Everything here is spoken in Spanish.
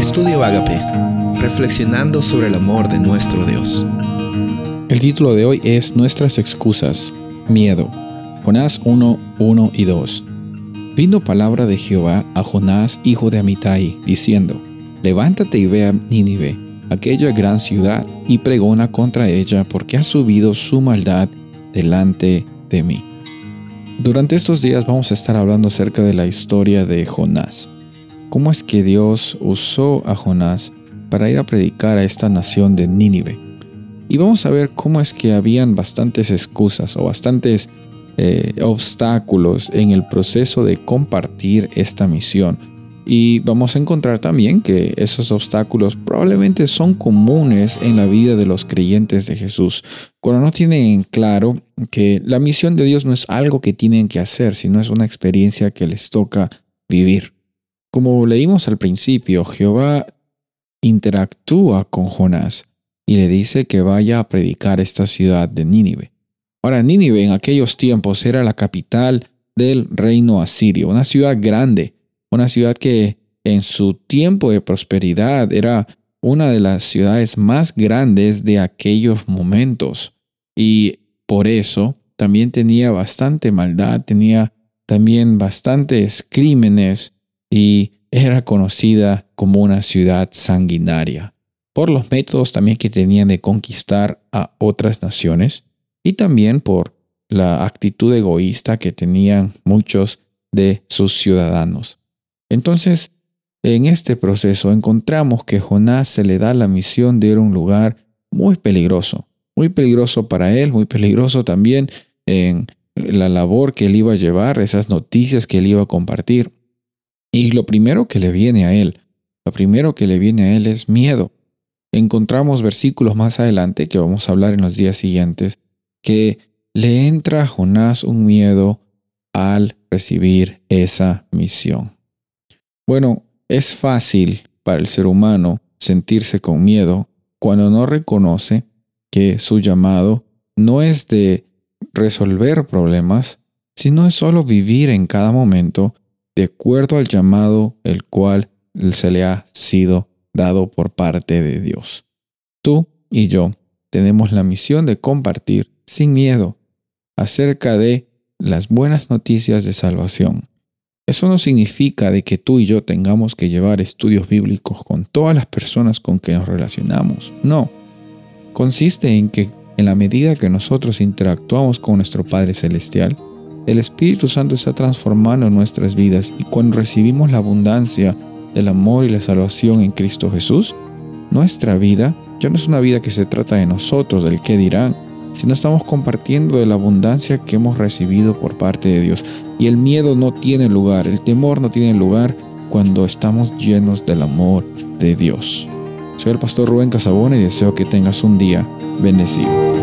Estudio Agape, reflexionando sobre el amor de nuestro Dios. El título de hoy es Nuestras excusas, miedo. Jonás 1, 1 y 2. Vino palabra de Jehová a Jonás, hijo de Amitai, diciendo, Levántate y ve a Nínive, aquella gran ciudad, y pregona contra ella, porque ha subido su maldad delante de mí. Durante estos días vamos a estar hablando acerca de la historia de Jonás cómo es que Dios usó a Jonás para ir a predicar a esta nación de Nínive. Y vamos a ver cómo es que habían bastantes excusas o bastantes eh, obstáculos en el proceso de compartir esta misión. Y vamos a encontrar también que esos obstáculos probablemente son comunes en la vida de los creyentes de Jesús, cuando no tienen claro que la misión de Dios no es algo que tienen que hacer, sino es una experiencia que les toca vivir. Como leímos al principio, Jehová interactúa con Jonás y le dice que vaya a predicar esta ciudad de Nínive. Ahora, Nínive en aquellos tiempos era la capital del reino asirio, una ciudad grande, una ciudad que en su tiempo de prosperidad era una de las ciudades más grandes de aquellos momentos. Y por eso también tenía bastante maldad, tenía también bastantes crímenes y era conocida como una ciudad sanguinaria, por los métodos también que tenían de conquistar a otras naciones y también por la actitud egoísta que tenían muchos de sus ciudadanos. Entonces, en este proceso encontramos que Jonás se le da la misión de ir a un lugar muy peligroso, muy peligroso para él, muy peligroso también en la labor que él iba a llevar, esas noticias que él iba a compartir. Y lo primero que le viene a él, lo primero que le viene a él es miedo. Encontramos versículos más adelante, que vamos a hablar en los días siguientes, que le entra a Jonás un miedo al recibir esa misión. Bueno, es fácil para el ser humano sentirse con miedo cuando no reconoce que su llamado no es de resolver problemas, sino es solo vivir en cada momento de acuerdo al llamado el cual se le ha sido dado por parte de Dios. Tú y yo tenemos la misión de compartir sin miedo acerca de las buenas noticias de salvación. Eso no significa de que tú y yo tengamos que llevar estudios bíblicos con todas las personas con que nos relacionamos. No. Consiste en que en la medida que nosotros interactuamos con nuestro Padre Celestial, el Espíritu Santo está transformando nuestras vidas y cuando recibimos la abundancia del amor y la salvación en Cristo Jesús, nuestra vida ya no es una vida que se trata de nosotros, del qué dirán, sino estamos compartiendo de la abundancia que hemos recibido por parte de Dios. Y el miedo no tiene lugar, el temor no tiene lugar cuando estamos llenos del amor de Dios. Soy el pastor Rubén Casabona y deseo que tengas un día bendecido.